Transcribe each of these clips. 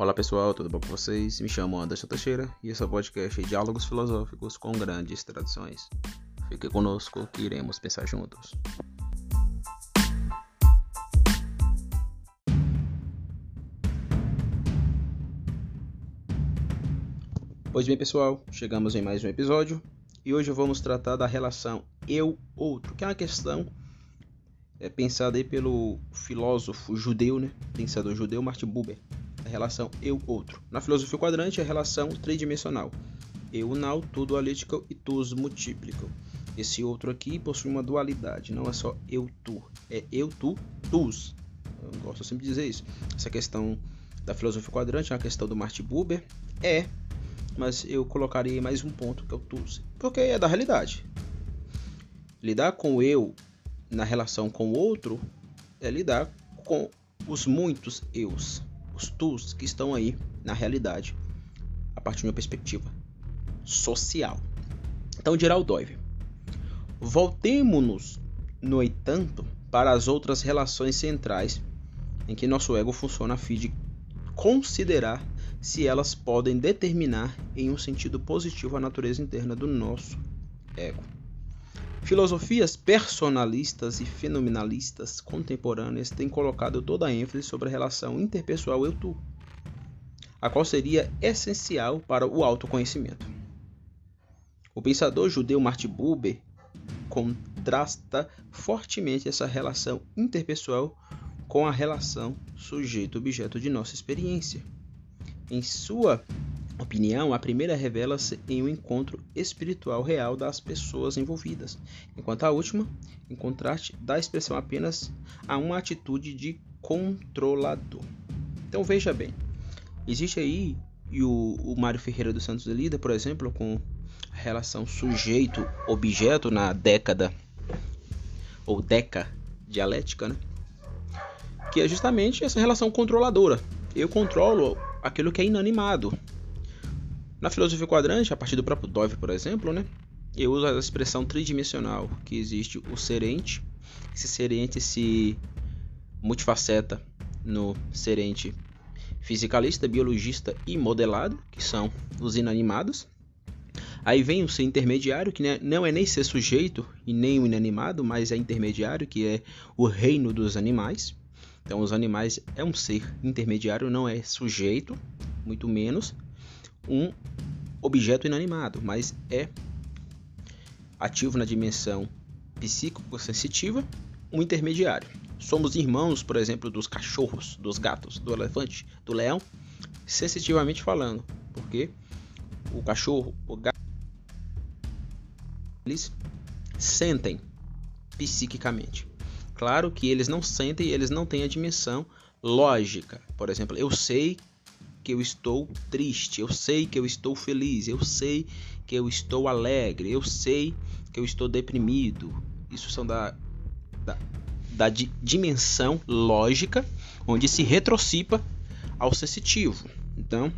Olá pessoal, tudo bom com vocês? Me chamo Anderson Teixeira e esse é o podcast Diálogos Filosóficos com Grandes Tradições. Fique conosco que iremos pensar juntos. Pois bem, pessoal, chegamos em mais um episódio e hoje vamos tratar da relação eu-outro, que é uma questão é, pensada aí pelo filósofo judeu, né? pensador judeu Martin Buber relação eu-outro. Na filosofia quadrante, a relação tridimensional. Eu não, tu dualítico e tus múltiplo. Esse outro aqui possui uma dualidade, não é só eu, tu, é eu, tu, tus. Eu gosto sempre de dizer isso. Essa questão da filosofia quadrante é uma questão do Martin Buber, é, mas eu colocaria mais um ponto que é o tus, porque é da realidade. Lidar com eu na relação com o outro é lidar com os muitos eus os tus que estão aí na realidade, a partir de uma perspectiva social. Então, Gerald Doive. Voltemos-nos, no entanto, para as outras relações centrais em que nosso ego funciona a fim de considerar se elas podem determinar em um sentido positivo a natureza interna do nosso ego. Filosofias personalistas e fenomenalistas contemporâneas têm colocado toda a ênfase sobre a relação interpessoal eu-tu, a qual seria essencial para o autoconhecimento. O pensador judeu Martin Buber contrasta fortemente essa relação interpessoal com a relação sujeito-objeto de nossa experiência. Em sua opinião, a primeira revela-se em um encontro espiritual real das pessoas envolvidas, enquanto a última, em contraste, dá expressão apenas a uma atitude de controlador. Então veja bem, existe aí e o, o Mário Ferreira dos Santos lida, por exemplo, com a relação sujeito-objeto na década ou deca dialética, né? que é justamente essa relação controladora. Eu controlo aquilo que é inanimado, na filosofia quadrante, a partir do próprio Dove, por exemplo, né, eu uso a expressão tridimensional, que existe o serente. Esse serente se multifaceta no serente fisicalista, biologista e modelado, que são os inanimados. Aí vem o ser intermediário, que não é nem ser sujeito e nem o inanimado, mas é intermediário, que é o reino dos animais. Então, os animais é um ser intermediário, não é sujeito, muito menos, um objeto inanimado, mas é ativo na dimensão psíquico-sensitiva, um intermediário. Somos irmãos, por exemplo, dos cachorros, dos gatos, do elefante, do leão, sensitivamente falando, porque o cachorro, o gato, eles sentem psiquicamente. Claro que eles não sentem, eles não têm a dimensão lógica. Por exemplo, eu sei que eu estou triste, eu sei que eu estou feliz, eu sei que eu estou alegre, eu sei que eu estou deprimido. Isso são da, da, da di, dimensão lógica, onde se retrocipa ao sensitivo. Então,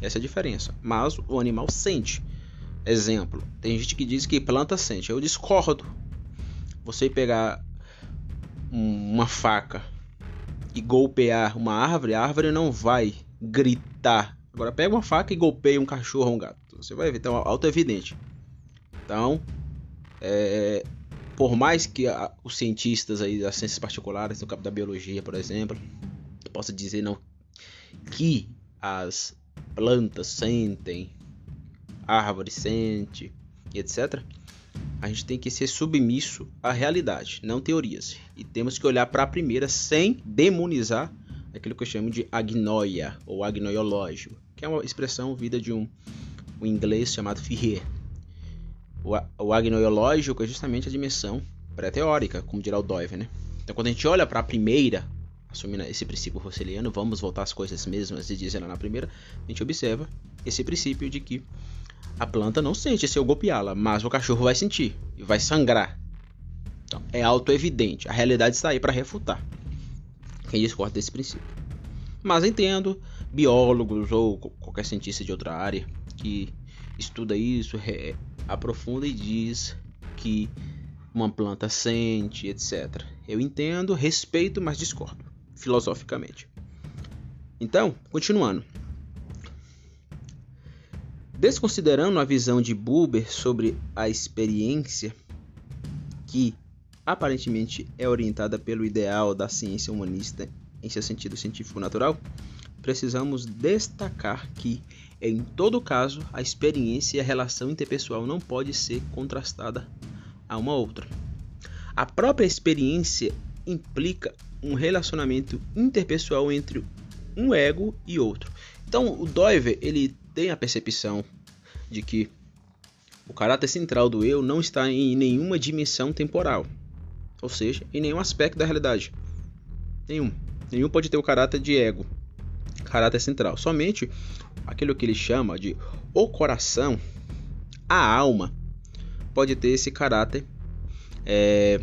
essa é a diferença. Mas o animal sente. Exemplo, tem gente que diz que planta sente. Eu discordo. Você pegar uma faca e golpear uma árvore, a árvore não vai gritar. Agora pega uma faca e golpeia um cachorro ou um gato. Você vai ver, então auto-evidente. Então, é, por mais que a, os cientistas aí das ciências particulares, no campo da biologia, por exemplo, possa dizer não que as plantas sentem, árvores sente, etc. A gente tem que ser submisso à realidade, não teorias. E temos que olhar para a primeira sem demonizar aquilo que eu chamo de agnoia ou agnoiológico, que é uma expressão vida de um, um inglês chamado Ferrier. O, o agnoiológico é justamente a dimensão pré-teórica, como dirá o Doive, né? Então, quando a gente olha para a primeira, assumindo esse princípio rosseliano, vamos voltar às coisas mesmas e dizer na primeira, a gente observa esse princípio de que a planta não sente se eu golpeá-la, mas o cachorro vai sentir e vai sangrar. Então, é auto-evidente. A realidade está aí para refutar quem discorda desse princípio. Mas entendo biólogos ou qualquer cientista de outra área que estuda isso, aprofunda e diz que uma planta sente, etc. Eu entendo, respeito, mas discordo filosoficamente. Então, continuando. Desconsiderando a visão de Buber sobre a experiência, que aparentemente é orientada pelo ideal da ciência humanista em seu sentido científico natural, precisamos destacar que, em todo caso, a experiência e a relação interpessoal não pode ser contrastada a uma outra. A própria experiência implica um relacionamento interpessoal entre um ego e outro. Então, o Doiver ele tem a percepção de que o caráter central do eu não está em nenhuma dimensão temporal, ou seja, em nenhum aspecto da realidade. Nenhum. Nenhum pode ter o caráter de ego, caráter central. Somente aquilo que ele chama de o coração, a alma, pode ter esse caráter é,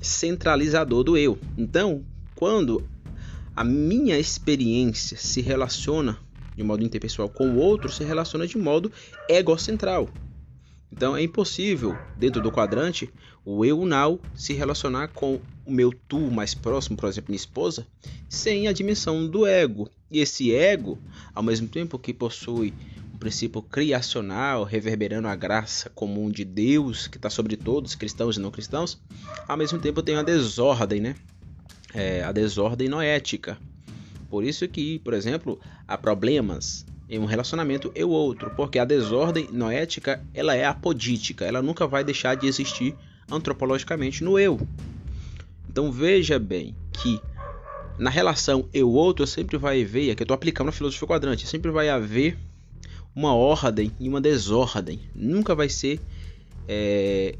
centralizador do eu. Então, quando a minha experiência se relaciona de modo interpessoal com o outro, se relaciona de modo egocentral. Então é impossível, dentro do quadrante, o eu now se relacionar com o meu tu mais próximo, por exemplo, minha esposa, sem a dimensão do ego. E esse ego, ao mesmo tempo que possui um princípio criacional, reverberando a graça comum de Deus, que está sobre todos, cristãos e não cristãos, ao mesmo tempo tem a desordem, né? É, a desordem noética. Por isso que, por exemplo, há problemas em um relacionamento e o outro, porque a desordem noética ela é apodítica, ela nunca vai deixar de existir antropologicamente no eu. Então veja bem que na relação eu-outro sempre vai haver, aqui eu estou aplicando a filosofia quadrante, sempre vai haver uma ordem e uma desordem. Nunca vai ser, é,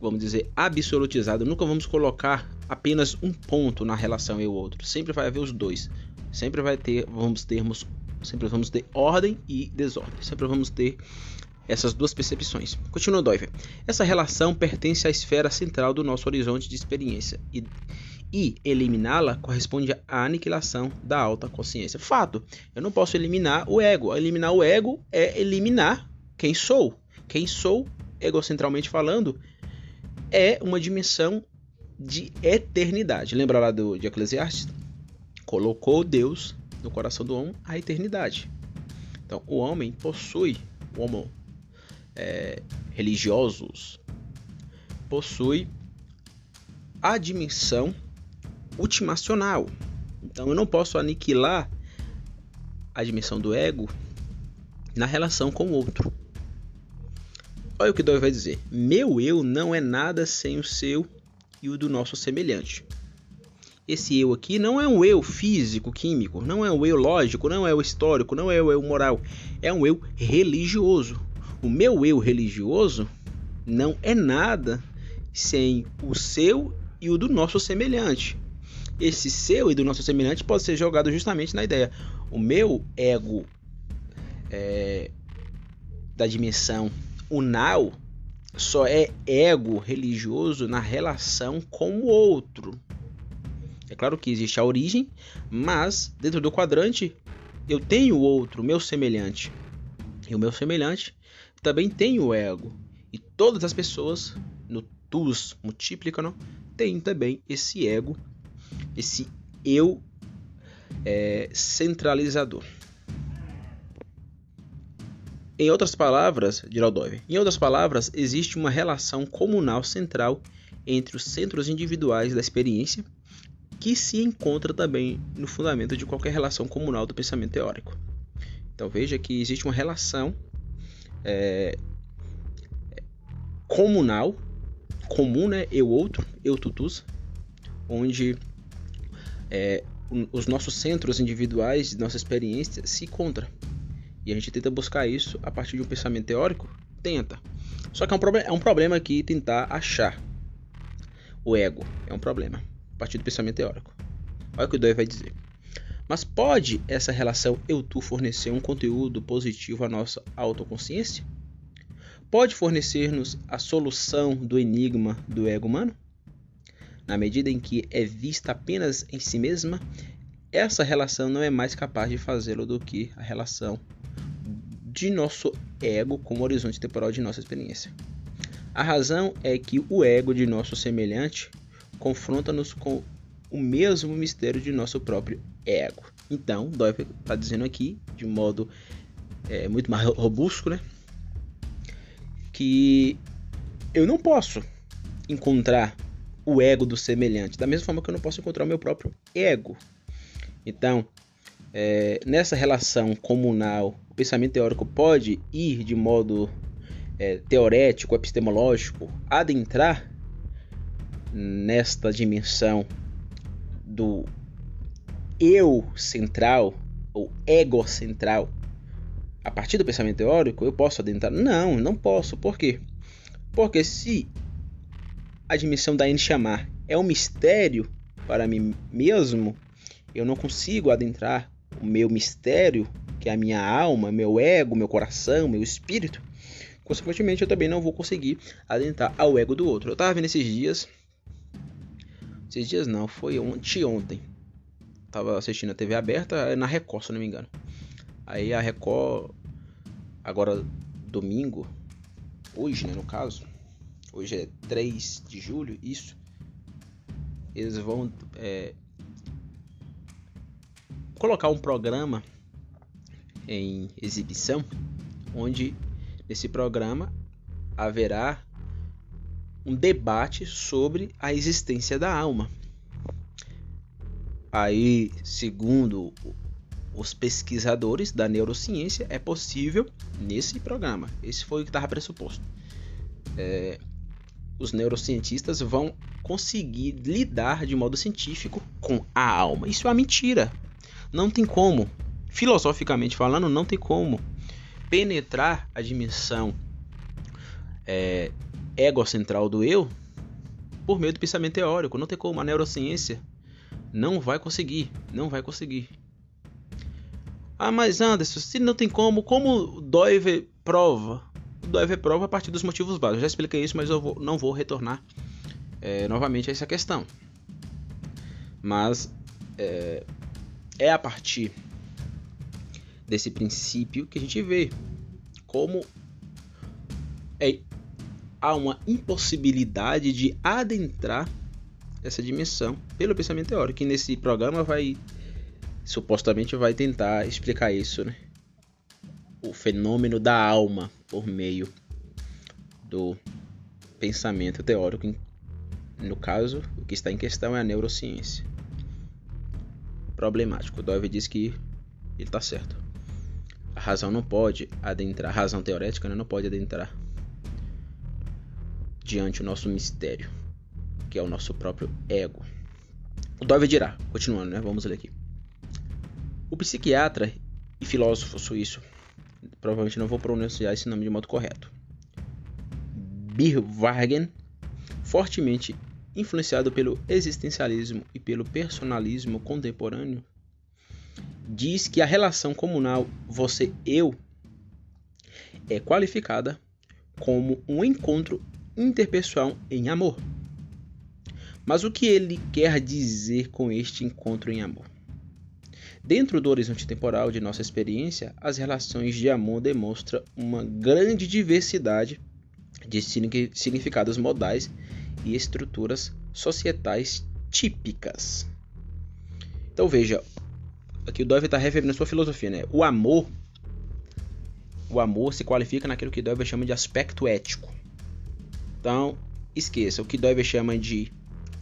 vamos dizer, absolutizado. Nunca vamos colocar apenas um ponto na relação eu-outro. Sempre vai haver os dois. Sempre vai ter, vamos termos Sempre vamos ter ordem e desordem. Sempre vamos ter essas duas percepções. Continua Doiver. Essa relação pertence à esfera central do nosso horizonte de experiência e, e eliminá-la corresponde à aniquilação da alta consciência. Fato, eu não posso eliminar o ego. Eliminar o ego é eliminar quem sou. Quem sou, egocentralmente falando, é uma dimensão de eternidade. Lembra lá do, de Eclesiastes? Colocou Deus no coração do homem a eternidade. Então, o homem possui, o homo é, religiosos, possui a dimensão ultimacional. Então, eu não posso aniquilar a dimensão do ego na relação com o outro. Olha o que Dói vai dizer: Meu eu não é nada sem o seu e o do nosso semelhante esse eu aqui não é um eu físico, químico, não é um eu lógico, não é o histórico, não é o eu moral, é um eu religioso. O meu eu religioso não é nada sem o seu e o do nosso semelhante. Esse seu e do nosso semelhante pode ser jogado justamente na ideia. O meu ego é, da dimensão unal só é ego religioso na relação com o outro. É claro que existe a origem, mas dentro do quadrante eu tenho outro, meu semelhante. E o meu semelhante também tem o ego. E todas as pessoas no tus multiplicam têm também esse ego, esse eu é, centralizador. Em outras palavras, Doiver, em outras palavras, existe uma relação comunal central entre os centros individuais da experiência que se encontra também no fundamento de qualquer relação comunal do pensamento teórico. Então veja que existe uma relação é, comunal, comum, né? Eu outro, eu tutus, onde é, os nossos centros individuais, nossa experiência se encontram. E a gente tenta buscar isso a partir de um pensamento teórico? Tenta. Só que é um, é um problema aqui tentar achar o ego. É um problema partir do pensamento teórico. Olha o que o Dewey vai dizer. Mas pode essa relação eu-tu fornecer um conteúdo positivo à nossa autoconsciência? Pode fornecer-nos a solução do enigma do ego humano? Na medida em que é vista apenas em si mesma, essa relação não é mais capaz de fazê-lo do que a relação de nosso ego com o horizonte temporal de nossa experiência. A razão é que o ego de nosso semelhante confronta-nos com o mesmo mistério de nosso próprio ego. Então, Doyle está dizendo aqui, de modo é, muito mais robusto, né? Que eu não posso encontrar o ego do semelhante, da mesma forma que eu não posso encontrar o meu próprio ego. Então, é, nessa relação comunal, o pensamento teórico pode ir de modo é, teorético, epistemológico, adentrar nesta dimensão do eu central ou ego central a partir do pensamento teórico, eu posso adentrar? Não, não posso. Por quê? Porque se a dimensão da chamar é um mistério para mim mesmo, eu não consigo adentrar o meu mistério, que é a minha alma, meu ego, meu coração, meu espírito. Consequentemente, eu também não vou conseguir adentrar ao ego do outro. Eu estava vendo esses dias. Esses dias não, foi ontem. ontem. Tava assistindo a TV aberta na Record, se não me engano. Aí a Record, agora domingo, hoje, né, no caso, hoje é 3 de julho, isso. Eles vão é, colocar um programa em exibição, onde nesse programa haverá um debate sobre a existência da alma. Aí, segundo os pesquisadores da neurociência, é possível nesse programa. Esse foi o que estava pressuposto. É, os neurocientistas vão conseguir lidar de modo científico com a alma. Isso é uma mentira. Não tem como, filosoficamente falando, não tem como penetrar a dimensão é, egocentral do eu por meio do pensamento teórico. Não tem como. A neurociência não vai conseguir. Não vai conseguir. Ah, mas Anderson, se não tem como, como Doive prova? Doive prova a partir dos motivos básicos. já expliquei isso, mas eu vou, não vou retornar é, novamente a essa questão. Mas é, é a partir desse princípio que a gente vê como é, há uma impossibilidade de adentrar essa dimensão pelo pensamento teórico. E nesse programa vai supostamente vai tentar explicar isso, né? O fenômeno da alma por meio do pensamento teórico. No caso, o que está em questão é a neurociência problemático. Dove diz que ele está certo. A razão não pode adentrar, a razão teorética né, não pode adentrar diante do nosso mistério, que é o nosso próprio ego. O Dove dirá, continuando, né? Vamos ler aqui. O psiquiatra e filósofo suíço, provavelmente não vou pronunciar esse nome de modo correto, Birwagen, fortemente influenciado pelo existencialismo e pelo personalismo contemporâneo, diz que a relação comunal você-eu é qualificada como um encontro interpessoal em amor. Mas o que ele quer dizer com este encontro em amor? Dentro do horizonte temporal de nossa experiência, as relações de amor demonstram uma grande diversidade de significados modais e estruturas societais típicas. Então veja, aqui o Dove está referindo a sua filosofia, né? O amor, o amor se qualifica naquilo que Dove chama de aspecto ético. Então esqueça, o que Dove chama de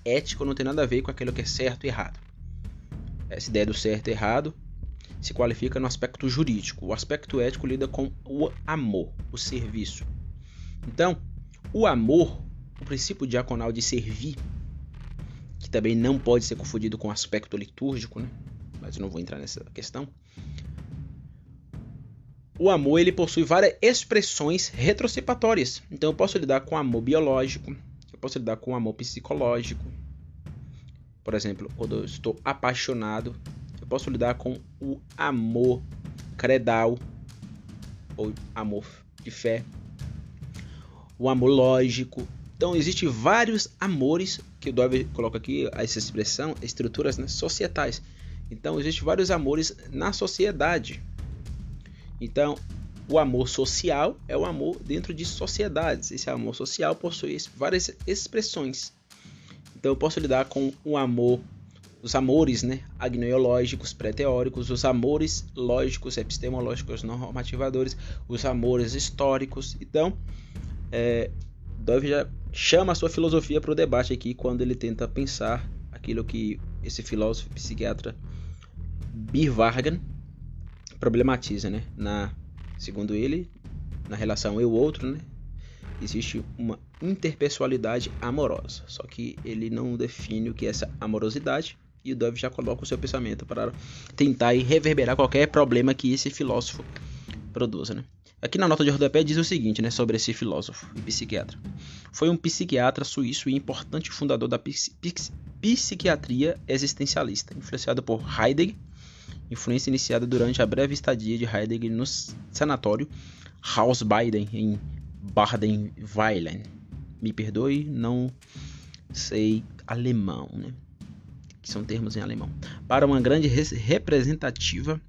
ético não tem nada a ver com aquilo que é certo e errado. Essa ideia do certo e errado se qualifica no aspecto jurídico. O aspecto ético lida com o amor, o serviço. Então, o amor o princípio diaconal de servir, que também não pode ser confundido com o aspecto litúrgico, né? mas eu não vou entrar nessa questão. O amor ele possui várias expressões retrocipatórias. Então eu posso lidar com amor biológico, eu posso lidar com amor psicológico. Por exemplo, quando eu estou apaixonado, eu posso lidar com o amor credal ou amor de fé. O amor lógico, então, existem vários amores, que o Dove coloca aqui essa expressão, estruturas né, societais. Então, existem vários amores na sociedade. Então, o amor social é o amor dentro de sociedades. Esse amor social possui várias expressões. Então, eu posso lidar com o amor os amores né, agnoiológicos pré-teóricos, os amores lógicos epistemológicos normativadores, os amores históricos. Então, é, Dove já chama a sua filosofia para o debate aqui quando ele tenta pensar aquilo que esse filósofo psiquiatra Birvargan problematiza, né? Na, segundo ele, na relação eu-outro, né? Existe uma interpessoalidade amorosa, só que ele não define o que é essa amorosidade e o Dove já coloca o seu pensamento para tentar reverberar qualquer problema que esse filósofo produza, né? Aqui na nota de rodapé diz o seguinte, né, sobre esse filósofo e psiquiatra. Foi um psiquiatra suíço e importante fundador da psiquiatria existencialista, influenciado por Heidegger, influência iniciada durante a breve estadia de Heidegger no sanatório Hausbeiden em Baden-Württemberg. Me perdoe, não sei alemão, né? Que são termos em alemão. Para uma grande representativa,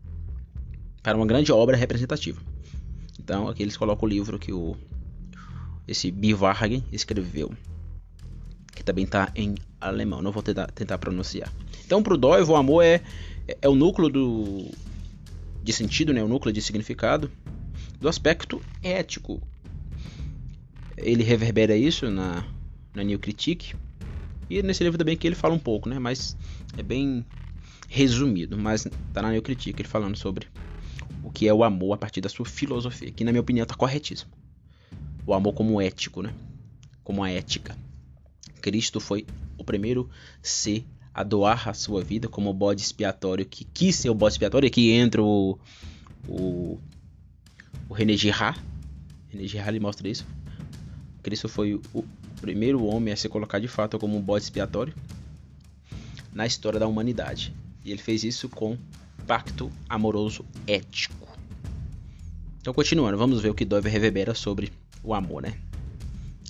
para uma grande obra representativa. Então, aqui eles colocam o livro que o esse Bivarg escreveu, que também está em alemão. Não vou tentar, tentar pronunciar. Então, para o Doivo, o amor é, é, é o núcleo do, de sentido, né? o núcleo de significado do aspecto ético. Ele reverbera isso na, na New Critique. E nesse livro também que ele fala um pouco, né? Mas é bem resumido. Mas tá na New Critique ele falando sobre o que é o amor a partir da sua filosofia. Que na minha opinião tá corretíssimo. O amor como ético, né? Como a ética. Cristo foi o primeiro ser a doar a sua vida como bode expiatório que quis ser o bode expiatório. Aqui entra o, o o René Girard. René Girard ele mostra isso. Cristo foi o primeiro homem a se colocar de fato como um bode expiatório na história da humanidade. E ele fez isso com pacto amoroso ético. Então, continuando, vamos ver o que Dove reverbera sobre o amor, né?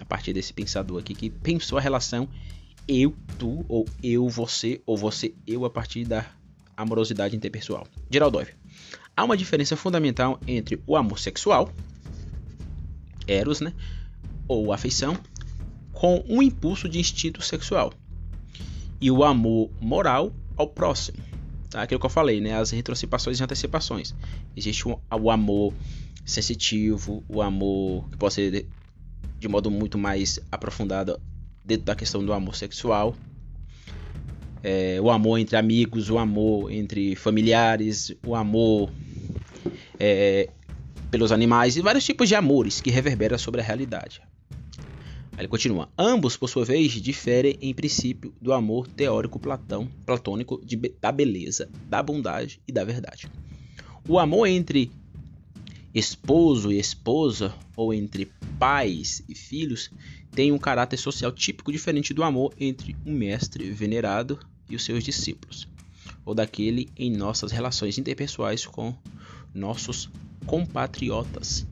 A partir desse pensador aqui que pensou a relação eu, tu, ou eu, você, ou você, eu, a partir da amorosidade interpessoal. Gerald Dove. Há uma diferença fundamental entre o amor sexual, eros, né, ou afeição, com um impulso de instinto sexual, e o amor moral ao próximo. Tá? Aquilo que eu falei, né, as retrocipações e antecipações. Existe o, o amor sensitivo, o amor que pode ser de, de modo muito mais aprofundado dentro da questão do amor sexual, é, o amor entre amigos, o amor entre familiares, o amor é, pelos animais e vários tipos de amores que reverberam sobre a realidade. Ele continua: ambos, por sua vez, diferem em princípio do amor teórico platão, platônico de, da beleza, da bondade e da verdade. O amor entre esposo e esposa, ou entre pais e filhos, tem um caráter social típico diferente do amor entre um mestre venerado e os seus discípulos, ou daquele em nossas relações interpessoais com nossos compatriotas,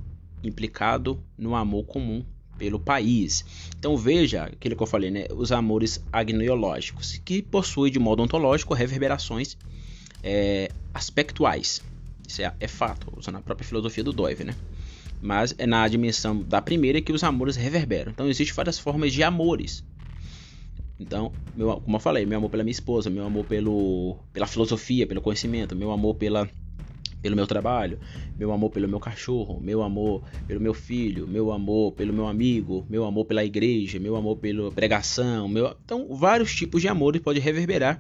implicado no amor comum pelo país. Então veja aquilo que eu falei, né? Os amores agnoiológicos, que possuem de modo ontológico reverberações é, aspectuais. Isso é, é, fato, usando a própria filosofia do Doive, né? Mas é na dimensão da primeira que os amores reverberam. Então existem várias formas de amores. Então, meu, como eu falei, meu amor pela minha esposa, meu amor pelo, pela filosofia, pelo conhecimento, meu amor pela pelo meu trabalho, meu amor pelo meu cachorro, meu amor pelo meu filho, meu amor pelo meu amigo, meu amor pela igreja, meu amor pela pregação, meu... então vários tipos de amores pode reverberar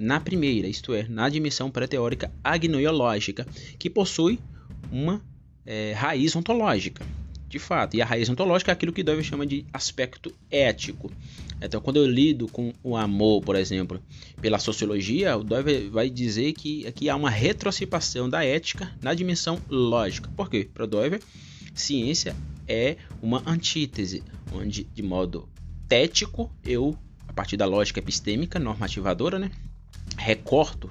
na primeira, isto é, na dimensão pré-teórica agnoiológica, que possui uma é, raiz ontológica de fato. E a raiz ontológica é aquilo que Dove chama de aspecto ético. Então, quando eu lido com o amor, por exemplo, pela sociologia, o Dove vai dizer que aqui há uma retrocipação da ética na dimensão lógica. Por quê? Para Dove, ciência é uma antítese, onde de modo tético eu, a partir da lógica epistêmica normativadora, né, recorto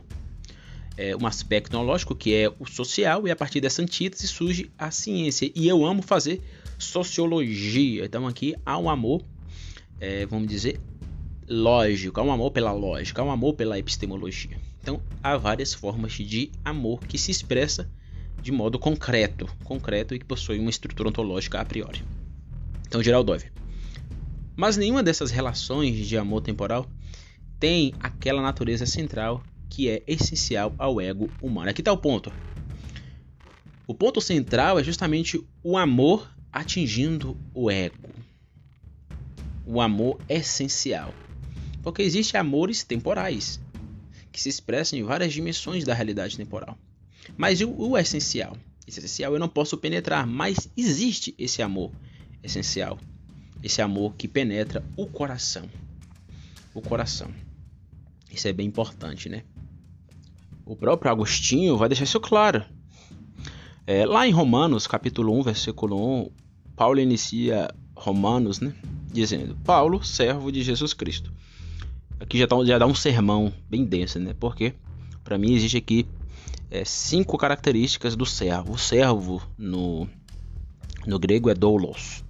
é, um aspecto tecnológico que é o social, e a partir dessa antítese surge a ciência. E eu amo fazer sociologia. Então aqui há um amor, é, vamos dizer, lógico, há um amor pela lógica, há um amor pela epistemologia. Então há várias formas de amor que se expressa de modo concreto, concreto e que possui uma estrutura ontológica a priori. Então Gerald Dove. Mas nenhuma dessas relações de amor temporal tem aquela natureza central que é essencial ao ego humano. Aqui está o ponto. O ponto central é justamente o amor atingindo o ego. O amor essencial. Porque existem amores temporais que se expressam em várias dimensões da realidade temporal. Mas o, o essencial, esse essencial eu não posso penetrar, mas existe esse amor essencial. Esse amor que penetra o coração. O coração. Isso é bem importante, né? O próprio Agostinho vai deixar isso claro. É, lá em Romanos, capítulo 1, versículo 1, Paulo inicia Romanos, né? Dizendo: Paulo, servo de Jesus Cristo. Aqui já, tá, já dá um sermão bem denso, né? Porque, para mim, existe aqui é, cinco características do servo. O servo, no, no grego, é doulos.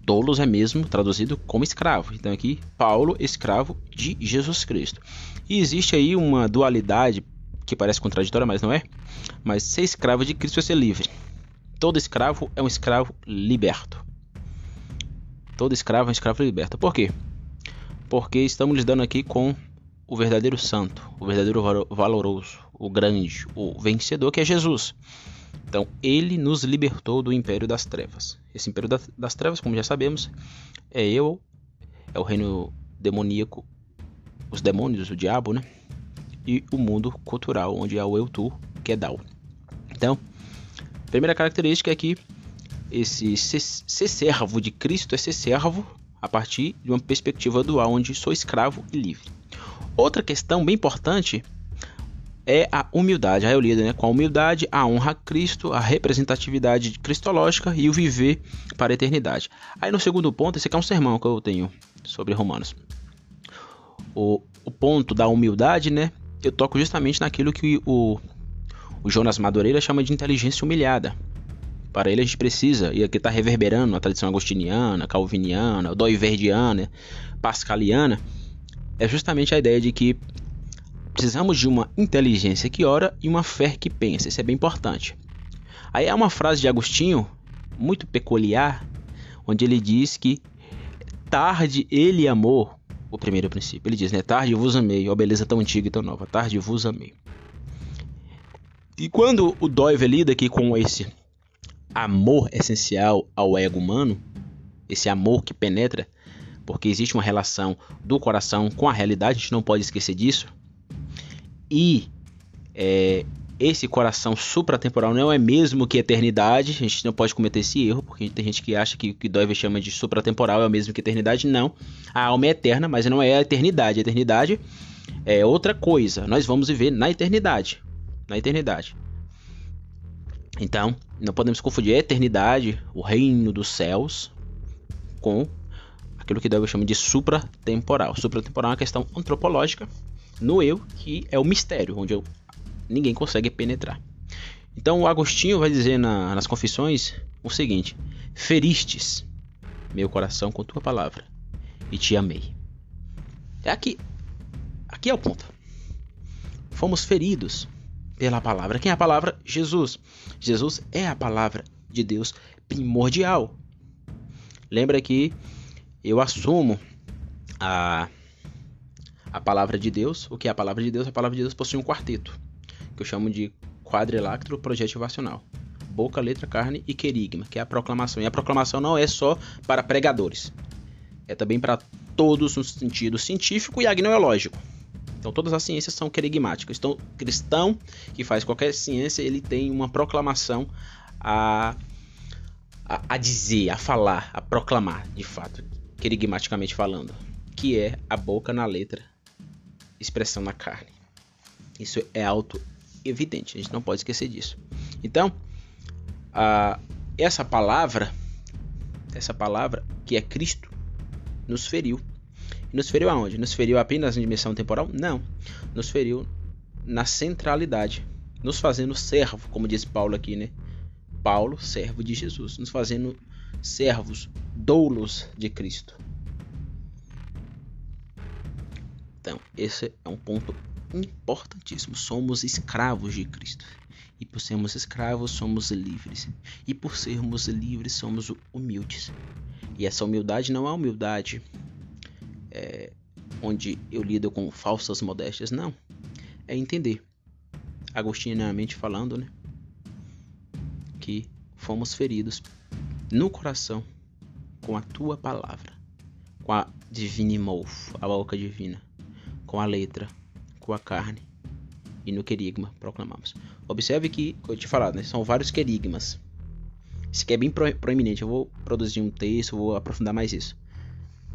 Doulos é mesmo traduzido como escravo. Então, aqui, Paulo, escravo de Jesus Cristo. E existe aí uma dualidade que parece contraditória, mas não é. Mas ser escravo de Cristo é ser livre. Todo escravo é um escravo liberto. Todo escravo é um escravo liberto. Por quê? Porque estamos lidando aqui com o verdadeiro santo, o verdadeiro valoroso, o grande, o vencedor que é Jesus. Então, ele nos libertou do império das trevas. Esse império das trevas, como já sabemos, é eu, é o reino demoníaco, os demônios, o diabo, né? E o mundo cultural, onde é o eu, tu, que é Dao. Então, a primeira característica é que esse ser servo de Cristo é ser servo a partir de uma perspectiva dual, onde sou escravo e livre. Outra questão bem importante é a humildade. Aí eu lido né? com a humildade, a honra a Cristo, a representatividade cristológica e o viver para a eternidade. Aí no segundo ponto, esse aqui é um sermão que eu tenho sobre Romanos. O, o ponto da humildade, né? Eu toco justamente naquilo que o, o Jonas Madureira chama de inteligência humilhada. Para ele a gente precisa, e aqui está reverberando a tradição agostiniana, calviniana, doiverdiana, pascaliana, é justamente a ideia de que precisamos de uma inteligência que ora e uma fé que pensa. Isso é bem importante. Aí há uma frase de Agostinho muito peculiar, onde ele diz que tarde ele amou o primeiro princípio. Ele diz, né? Tarde vos amei, ó beleza tão antiga e tão nova. Tarde vos amei. E quando o Doive lida aqui com esse amor essencial ao ego humano, esse amor que penetra, porque existe uma relação do coração com a realidade, a gente não pode esquecer disso. E é, esse coração supratemporal não é mesmo que eternidade, a gente não pode cometer esse erro, porque tem gente que acha que o que Doive chama de supratemporal é o mesmo que eternidade. Não, a alma é eterna, mas não é a eternidade. A eternidade é outra coisa. Nós vamos viver na eternidade. Na eternidade. Então, não podemos confundir a eternidade, o reino dos céus, com aquilo que Deus chama de supratemporal. Supratemporal é uma questão antropológica no eu, que é o mistério, onde eu, ninguém consegue penetrar. Então, o Agostinho vai dizer na, nas confissões o seguinte: Feristes meu coração com tua palavra e te amei. É aqui. Aqui é o ponto. Fomos feridos pela palavra. Quem é a palavra? Jesus. Jesus é a palavra de Deus primordial. Lembra que eu assumo a, a palavra de Deus. O que é a palavra de Deus? A palavra de Deus possui um quarteto, que eu chamo de quadrilátero projetivacional. Boca, letra, carne e querigma, que é a proclamação. E a proclamação não é só para pregadores, é também para todos no sentido científico e agnoológico. Então todas as ciências são querigmáticas. Então, cristão que faz qualquer ciência, ele tem uma proclamação a, a, a dizer, a falar, a proclamar, de fato, querigmaticamente falando, que é a boca na letra, expressão na carne. Isso é auto evidente, a gente não pode esquecer disso. Então, a, essa palavra, essa palavra que é Cristo, nos feriu nos feriu aonde? Nos feriu apenas na dimensão temporal? Não. Nos feriu na centralidade. Nos fazendo servo, como diz Paulo aqui, né? Paulo, servo de Jesus. Nos fazendo servos, doulos de Cristo. Então, esse é um ponto importantíssimo. Somos escravos de Cristo. E por sermos escravos, somos livres. E por sermos livres, somos humildes. E essa humildade não é humildade é, onde eu lido com falsas modéstias, não. É entender, agostinianamente falando, né? Que fomos feridos no coração com a tua palavra, com a divinimorfo, a boca divina, com a letra, com a carne e no querigma proclamamos. Observe que, como eu te falado, né, são vários querigmas. Isso aqui é bem proeminente. Eu vou produzir um texto, vou aprofundar mais isso.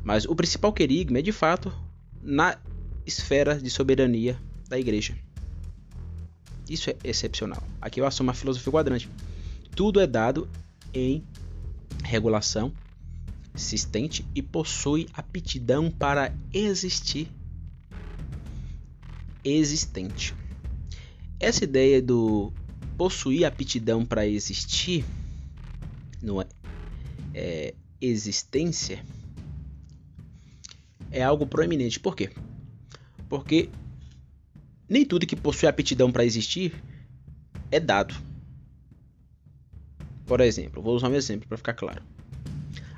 Mas o principal querigma é de fato na esfera de soberania da igreja. Isso é excepcional. Aqui eu assumo a filosofia quadrante. Tudo é dado em regulação existente e possui aptidão para existir existente. Essa ideia do possuir aptidão para existir não é, é, existência é algo proeminente. Por quê? Porque nem tudo que possui aptidão para existir é dado. Por exemplo, vou usar um exemplo para ficar claro.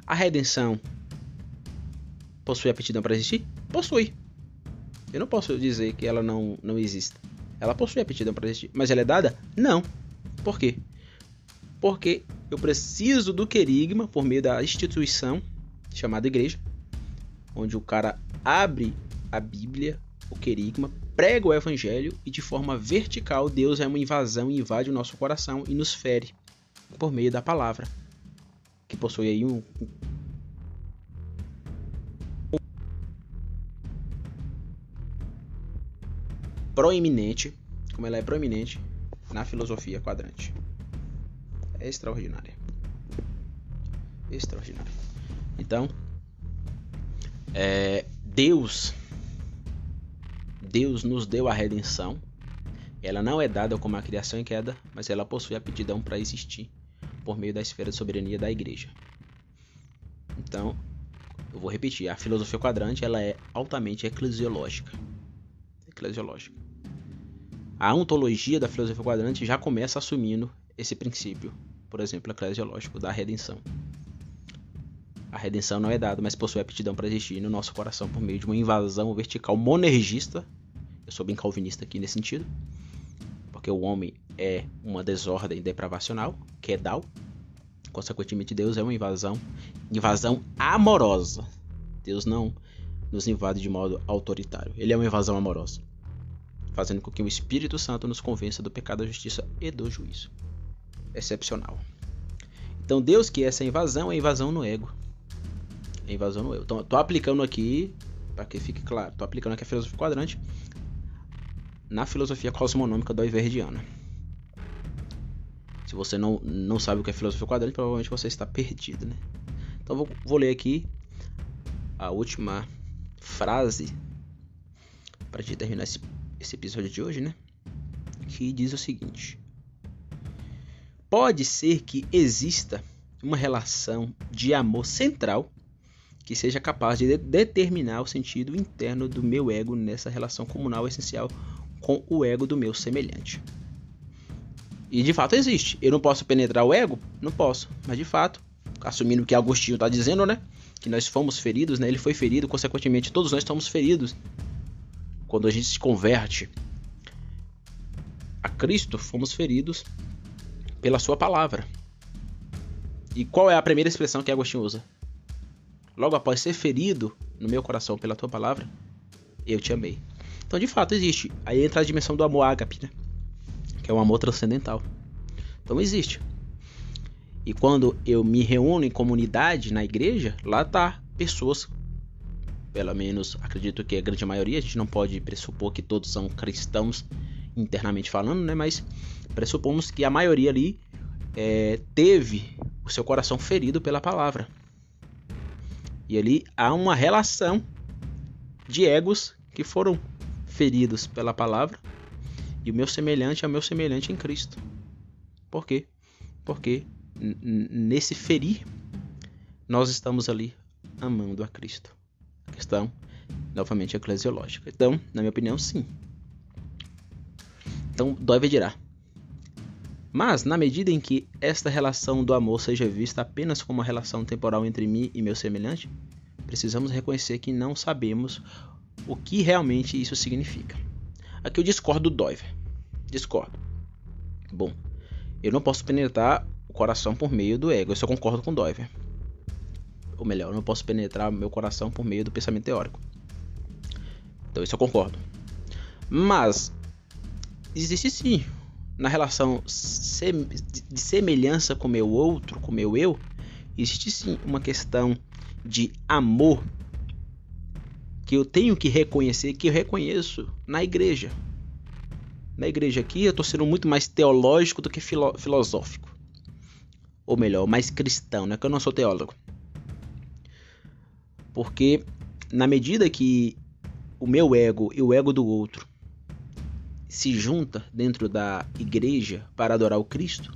A redenção possui aptidão para existir? Possui. Eu não posso dizer que ela não, não existe. Ela possui aptidão para existir. Mas ela é dada? Não. Por quê? Porque eu preciso do querigma por meio da instituição chamada igreja, onde o cara abre a Bíblia, o querigma, prega o evangelho e de forma vertical Deus é uma invasão e invade o nosso coração e nos fere por meio da palavra, que possui aí um proeminente, como ela é proeminente na filosofia quadrante. É extraordinária. Extraordinária. Então, é, Deus Deus nos deu a redenção. Ela não é dada como a criação em queda, mas ela possui a aptidão para existir por meio da esfera de soberania da igreja. Então, eu vou repetir, a filosofia quadrante ela é altamente eclesiológica. Eclesiológica. A ontologia da filosofia quadrante já começa assumindo esse princípio, por exemplo, eclesiológico da redenção. A redenção não é dada, mas possui aptidão para existir no nosso coração por meio de uma invasão vertical monergista. Eu sou bem calvinista aqui nesse sentido, porque o homem é uma desordem depravacional, que é. Consequentemente, Deus é uma invasão, invasão amorosa. Deus não nos invade de modo autoritário. Ele é uma invasão amorosa, fazendo com que o Espírito Santo nos convença do pecado, da justiça e do juízo. Excepcional. Então, Deus que é essa invasão é invasão no ego a invasão no eu. Então, tô aplicando aqui, para que fique claro, tô aplicando aqui a filosofia quadrante na filosofia cosmonômica do Iverdiana. Se você não, não sabe o que é filosofia quadrante, provavelmente você está perdido, né? Então vou, vou ler aqui a última frase para gente terminar esse, esse episódio de hoje, né? Que diz o seguinte: Pode ser que exista uma relação de amor central que seja capaz de determinar o sentido interno do meu ego nessa relação comunal essencial com o ego do meu semelhante. E de fato existe. Eu não posso penetrar o ego? Não posso. Mas de fato, assumindo que Agostinho está dizendo, né? Que nós fomos feridos, né? Ele foi ferido, consequentemente todos nós estamos feridos. Quando a gente se converte a Cristo, fomos feridos pela sua palavra. E qual é a primeira expressão que Agostinho usa? logo após ser ferido no meu coração pela tua palavra, eu te amei. Então, de fato, existe. Aí entra a dimensão do amor ágape, né? Que é um amor transcendental. Então, existe. E quando eu me reúno em comunidade na igreja, lá tá pessoas, pelo menos acredito que a grande maioria, a gente não pode pressupor que todos são cristãos internamente falando, né? Mas pressupomos que a maioria ali é, teve o seu coração ferido pela palavra. E ali há uma relação de egos que foram feridos pela palavra. E o meu semelhante é o meu semelhante em Cristo. Por quê? Porque nesse ferir, nós estamos ali amando a Cristo. A questão, novamente, eclesiológica. Então, na minha opinião, sim. Então, dói dirá. Mas, na medida em que esta relação do amor seja vista apenas como uma relação temporal entre mim e meu semelhante, precisamos reconhecer que não sabemos o que realmente isso significa. Aqui eu discordo do Doiver. Discordo. Bom, eu não posso penetrar o coração por meio do ego. Isso eu concordo com o Doiver. Ou melhor, eu não posso penetrar meu coração por meio do pensamento teórico. Então isso eu concordo. Mas existe sim na relação de semelhança com o meu outro, com o meu eu, existe sim uma questão de amor que eu tenho que reconhecer, que eu reconheço na igreja. Na igreja aqui eu estou sendo muito mais teológico do que filo filosófico. Ou melhor, mais cristão, né? Que eu não sou teólogo. Porque na medida que o meu ego e o ego do outro se junta dentro da igreja para adorar o Cristo,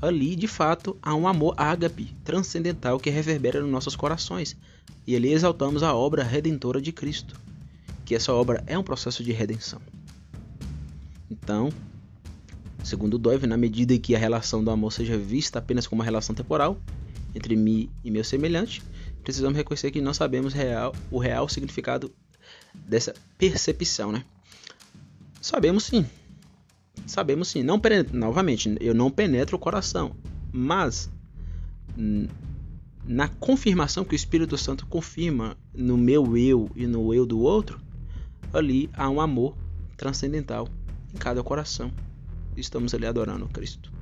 ali de fato há um amor ágape transcendental que reverbera nos nossos corações. E ali exaltamos a obra redentora de Cristo, que essa obra é um processo de redenção. Então, segundo Dove, na medida em que a relação do amor seja vista apenas como uma relação temporal entre mim e meu semelhante, precisamos reconhecer que não sabemos real, o real significado dessa percepção, né? Sabemos sim. Sabemos sim. Não novamente, eu não penetro o coração, mas na confirmação que o Espírito Santo confirma no meu eu e no eu do outro, ali há um amor transcendental em cada coração. Estamos ali adorando Cristo.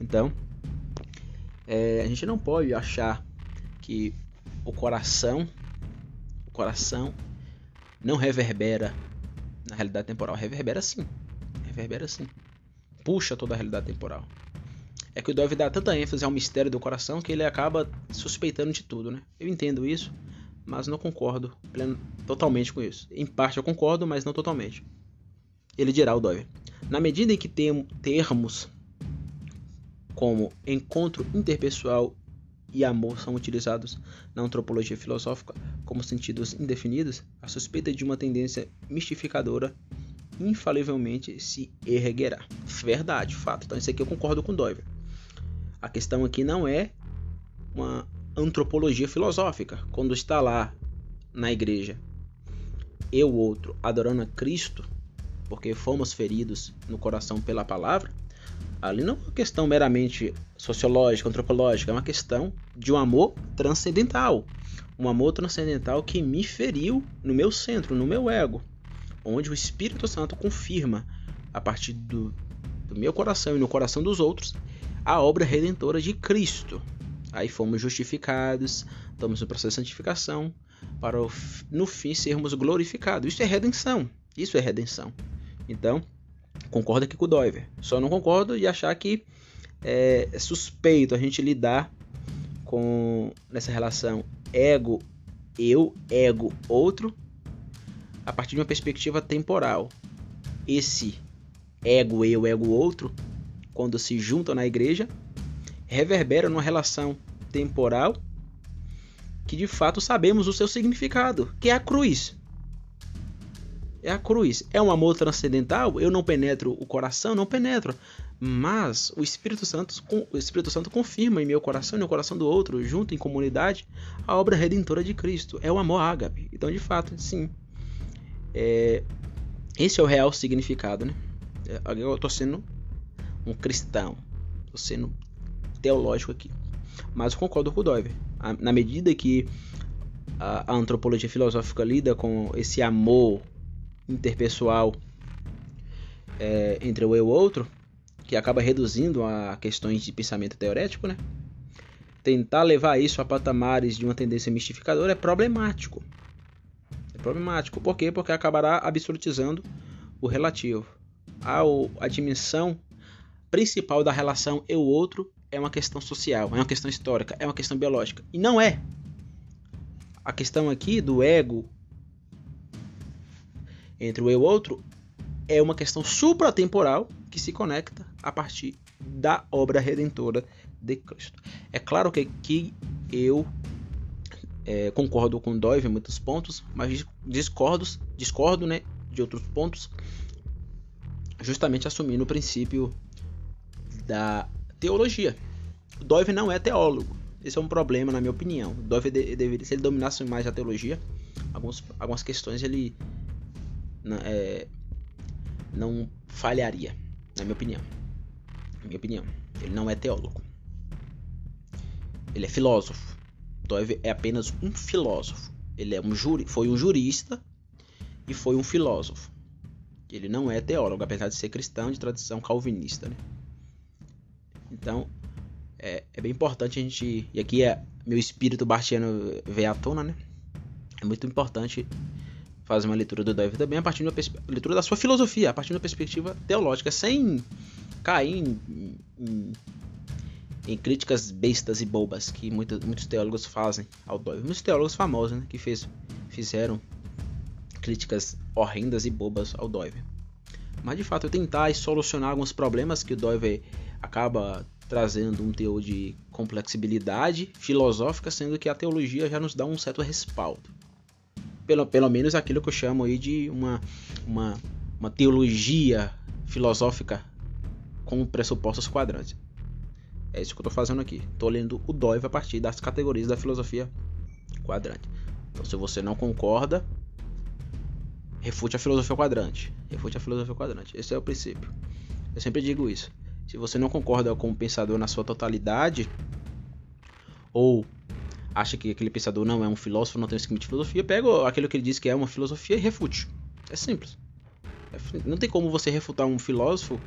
Então, é, a gente não pode achar que o coração, o coração não reverbera na realidade temporal. Reverbera sim. Reverbera sim. Puxa toda a realidade temporal. É que o Dove dá tanta ênfase ao mistério do coração que ele acaba suspeitando de tudo, né? Eu entendo isso, mas não concordo totalmente com isso. Em parte eu concordo, mas não totalmente. Ele dirá o Dove. Na medida em que tem termos como encontro interpessoal e amor são utilizados na antropologia filosófica como sentidos indefinidos, a suspeita de uma tendência mistificadora infalivelmente se erguerá. Verdade, fato. Então isso aqui eu concordo com Doiver. A questão aqui não é uma antropologia filosófica. Quando está lá na igreja, eu outro adorando a Cristo, porque fomos feridos no coração pela palavra, ali não é uma questão meramente sociológica, antropológica, é uma questão de um amor transcendental. Um amor transcendental que me feriu no meu centro, no meu ego, onde o Espírito Santo confirma a partir do, do meu coração e no coração dos outros a obra redentora de Cristo. Aí fomos justificados, estamos no processo de santificação, para no fim sermos glorificados. Isso é redenção. Isso é redenção. Então, concordo aqui com o Doiver. Só não concordo de achar que é, é suspeito a gente lidar com nessa relação ego eu, ego outro, a partir de uma perspectiva temporal. Esse ego eu, ego outro, quando se juntam na igreja, reverbera numa relação temporal que de fato sabemos o seu significado, que é a cruz é a cruz. É um amor transcendental? Eu não penetro o coração? Não penetro. Mas o Espírito Santo, o Espírito Santo confirma em meu coração e no coração do outro, junto em comunidade, a obra redentora de Cristo. É o amor ágape. Então, de fato, sim. É, esse é o real significado, né? É, eu estou sendo um cristão. Estou sendo teológico aqui. Mas concordo com o Doiver. Na medida que a, a antropologia filosófica lida com esse amor interpessoal é, entre eu e o outro, que acaba reduzindo a questões de pensamento teorético, né? Tentar levar isso a patamares de uma tendência mistificadora é problemático. É problemático. Por quê? Porque acabará absolutizando o relativo. A, a dimensão principal da relação eu-outro é uma questão social, é uma questão histórica, é uma questão biológica. E não é. A questão aqui do ego entre o eu e o outro é uma questão supratemporal que se conecta a partir da obra redentora de Cristo. É claro que eu é, concordo com Dove em muitos pontos, mas discordo, discordo né, de outros pontos, justamente assumindo o princípio da teologia. Dove não é teólogo. Esse é um problema, na minha opinião. Dove deveria, se ele dominasse mais a teologia, alguns, algumas questões ele é, não falharia, na minha opinião. Na minha opinião, ele não é teólogo. Ele é filósofo. Doeve é apenas um filósofo. Ele é um juri, foi um jurista e foi um filósofo. Ele não é teólogo, apesar de ser cristão de tradição calvinista. Né? Então, é, é, bem importante a gente. E aqui é meu espírito bartiano veio à tona, né? É muito importante fazer uma leitura do David também a partir de uma leitura da sua filosofia, a partir de uma perspectiva teológica, sem cair em, em, em críticas bestas e bobas que muitos, muitos teólogos fazem ao David. Muitos teólogos famosos né, que fez, fizeram críticas horrendas e bobas ao Doiver. Mas de fato, eu tentar solucionar alguns problemas que o Doiver acaba trazendo um teor de complexibilidade filosófica, sendo que a teologia já nos dá um certo respaldo. Pelo, pelo menos aquilo que eu chamo aí de uma, uma, uma teologia filosófica com pressupostos quadrantes. É isso que eu estou fazendo aqui. Estou lendo o Doive a partir das categorias da filosofia quadrante. Então, se você não concorda, refute a filosofia quadrante. Refute a filosofia quadrante. Esse é o princípio. Eu sempre digo isso. Se você não concorda com o pensador na sua totalidade, ou acha que aquele pensador não é um filósofo, não tem um esquema de filosofia, pega aquilo que ele diz que é uma filosofia e refute. É simples. É não tem como você refutar um filósofo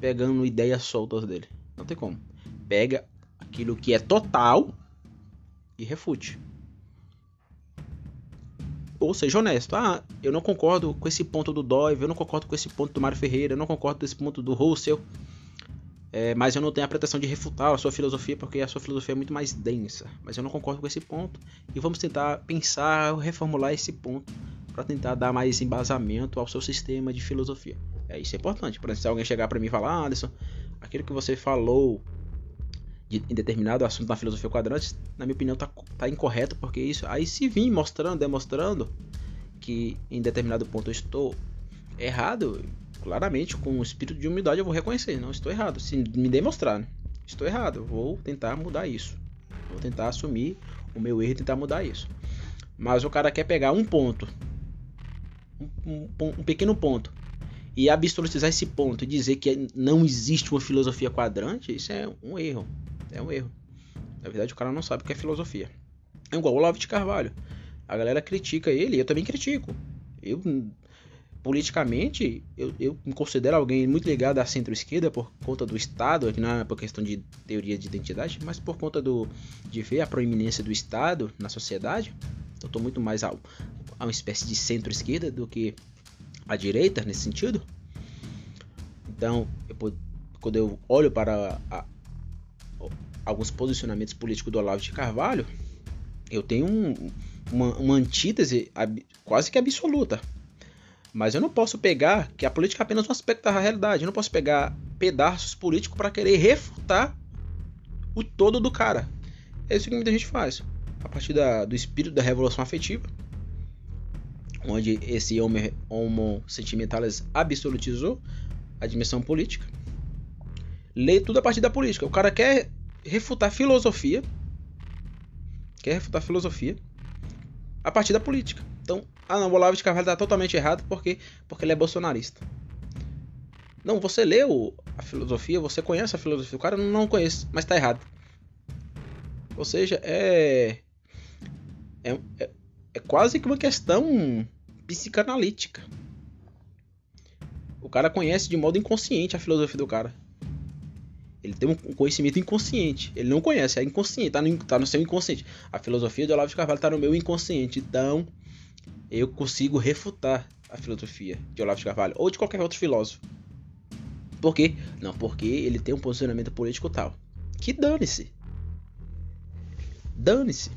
pegando ideias soltas dele. Não tem como. Pega aquilo que é total e refute ou seja honesto. Ah, eu não concordo com esse ponto do Dove, eu não concordo com esse ponto do Mário Ferreira, eu não concordo com esse ponto do Russell. É, mas eu não tenho a pretensão de refutar a sua filosofia, porque a sua filosofia é muito mais densa. Mas eu não concordo com esse ponto. E vamos tentar pensar, reformular esse ponto para tentar dar mais embasamento ao seu sistema de filosofia. É isso é importante. Por exemplo, se alguém chegar para mim e falar, ah, Alisson, aquilo que você falou de, em determinado assunto na filosofia quadrante, na minha opinião, tá, tá incorreto, porque isso. Aí se vir mostrando, demonstrando que em determinado ponto eu estou errado, claramente, com o espírito de humildade, eu vou reconhecer, não estou errado. Se me demonstrar, né? estou errado, eu vou tentar mudar isso. Vou tentar assumir o meu erro e tentar mudar isso. Mas o cara quer pegar um ponto, um, um, um pequeno ponto, e absolutizar esse ponto e dizer que não existe uma filosofia quadrante, isso é um erro. É um erro. Na verdade, o cara não sabe o que é filosofia. É igual o Olavo de Carvalho. A galera critica ele, eu também critico. Eu, politicamente, eu, eu me considero alguém muito ligado à centro-esquerda por conta do Estado, aqui não é por questão de teoria de identidade, mas por conta do, de ver a proeminência do Estado na sociedade. Eu estou muito mais a, a uma espécie de centro-esquerda do que a direita nesse sentido. Então, eu, quando eu olho para a, alguns posicionamentos políticos do Olavo de Carvalho, eu tenho um, uma, uma antítese ab, quase que absoluta. Mas eu não posso pegar que a política é apenas um aspecto da realidade. Eu não posso pegar pedaços políticos para querer refutar o todo do cara. É isso que muita gente faz. A partir da, do espírito da revolução afetiva, onde esse homo, homo sentimentalis absolutizou a dimensão política. Lê tudo a partir da política. O cara quer refutar filosofia. Quer refutar filosofia a partir da política. Ah não, o Olavo de Carvalho está totalmente errado porque, porque ele é bolsonarista. Não, você leu a filosofia, você conhece a filosofia. O cara não conhece, mas está errado. Ou seja, é, é, é, é quase que uma questão psicanalítica. O cara conhece de modo inconsciente a filosofia do cara. Ele tem um conhecimento inconsciente. Ele não conhece, é inconsciente, tá no, tá no seu inconsciente. A filosofia de Olavo de Carvalho tá no meu inconsciente. Então, eu consigo refutar a filosofia de Olavo de Carvalho ou de qualquer outro filósofo. Por quê? Não, porque ele tem um posicionamento político tal. Que dane-se. Dane-se.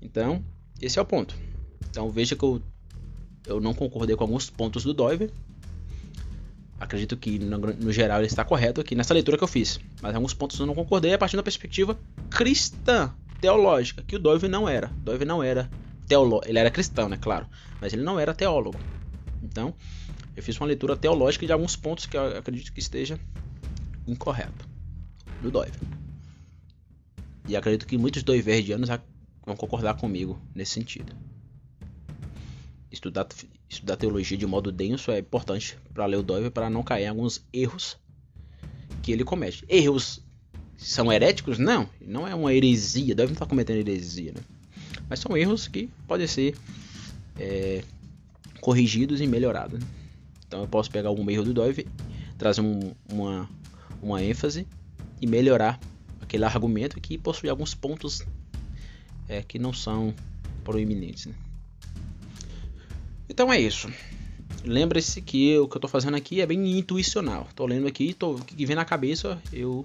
Então, esse é o ponto. Então veja que eu, eu não concordei com alguns pontos do Doiver, Acredito que no, no, geral ele está correto aqui nessa leitura que eu fiz. Mas alguns pontos eu não concordei a partir da perspectiva cristã, teológica, que o Dove não era. Dove não era ele era cristão, né, claro, mas ele não era teólogo. Então, eu fiz uma leitura teológica de alguns pontos que eu acredito que esteja incorreto do Dove. E acredito que muitos doiverdianos vão concordar comigo nesse sentido. estudar, estudar teologia de modo denso é importante para ler o Dove para não cair em alguns erros que ele comete. Erros são heréticos? Não, não é uma heresia, Dove não está cometendo heresia, né? Mas são erros que podem ser é, corrigidos e melhorados. Né? Então eu posso pegar algum erro do Dove, trazer um, uma, uma ênfase e melhorar aquele argumento que possui alguns pontos é, que não são proeminentes. Né? Então é isso. Lembre-se que o que eu estou fazendo aqui é bem intuicional. Estou lendo aqui, o que vem na cabeça eu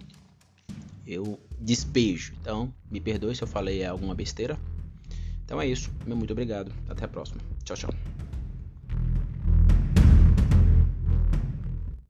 eu despejo. Então, me perdoe se eu falei alguma besteira. Então é isso. Muito obrigado. Até a próxima. Tchau, tchau.